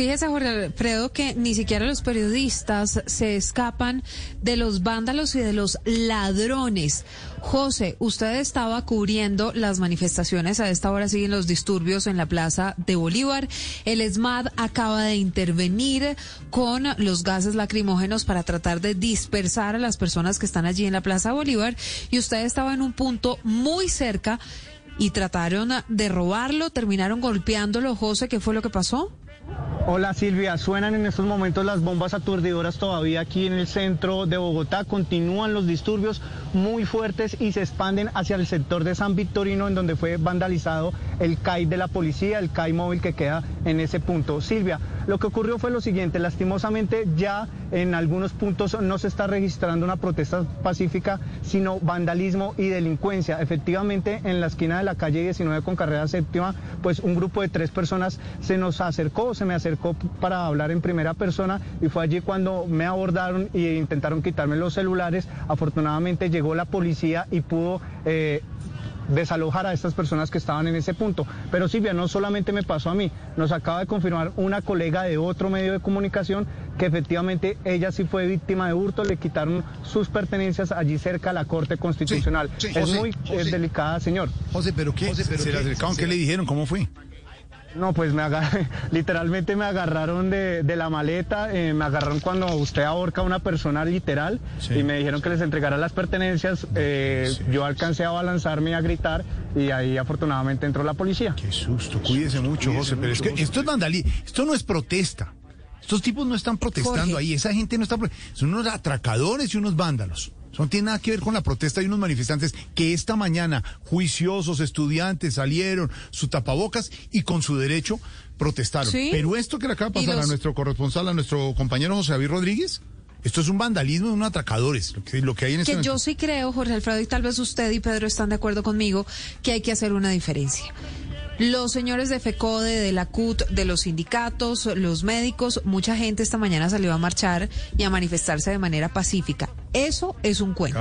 Fíjese, Jorge Alfredo, que ni siquiera los periodistas se escapan de los vándalos y de los ladrones. José, usted estaba cubriendo las manifestaciones. A esta hora siguen los disturbios en la Plaza de Bolívar. El ESMAD acaba de intervenir con los gases lacrimógenos para tratar de dispersar a las personas que están allí en la Plaza Bolívar. Y usted estaba en un punto muy cerca y trataron de robarlo, terminaron golpeándolo. José, ¿qué fue lo que pasó? Hola Silvia, suenan en estos momentos las bombas aturdidoras todavía aquí en el centro de Bogotá. Continúan los disturbios muy fuertes y se expanden hacia el sector de San Victorino, en donde fue vandalizado el CAI de la policía, el CAI móvil que queda en ese punto. Silvia, lo que ocurrió fue lo siguiente, lastimosamente ya en algunos puntos no se está registrando una protesta pacífica, sino vandalismo y delincuencia. Efectivamente, en la esquina de la calle 19 con carrera séptima, pues un grupo de tres personas se nos acercó, se me acercó para hablar en primera persona y fue allí cuando me abordaron e intentaron quitarme los celulares. Afortunadamente llegó la policía y pudo... Eh, desalojar a estas personas que estaban en ese punto. Pero Silvia, no solamente me pasó a mí, nos acaba de confirmar una colega de otro medio de comunicación que efectivamente ella sí fue víctima de hurto, le quitaron sus pertenencias allí cerca a la Corte Constitucional. es muy delicada, señor. José, ¿pero qué? ¿Se, le acercaron? ¿Qué le dijeron? ¿Cómo fue? No, pues me literalmente me agarraron de, la maleta, eh, me agarraron cuando usted ahorca a una persona literal y me dijeron que les entregara las pertenencias. Eh, yo alcancé a balanzarme y a gritar y ahí afortunadamente entró la policía. Qué susto, cuídese mucho, José, pero es que esto es vandalismo, esto no es protesta. Estos tipos no están protestando ahí, esa gente no está... Son unos atracadores y unos vándalos. No tiene nada que ver con la protesta de unos manifestantes que esta mañana, juiciosos, estudiantes, salieron, su tapabocas y con su derecho protestaron. Pero esto que le acaba de pasar a nuestro corresponsal, a nuestro compañero José David Rodríguez, esto es un vandalismo de unos atracadores, lo que, lo que hay en este Que yo sí creo, Jorge Alfredo, y tal vez usted y Pedro están de acuerdo conmigo, que hay que hacer una diferencia. Los señores de FECODE, de la CUT, de los sindicatos, los médicos, mucha gente esta mañana salió a marchar y a manifestarse de manera pacífica. Eso es un cuento.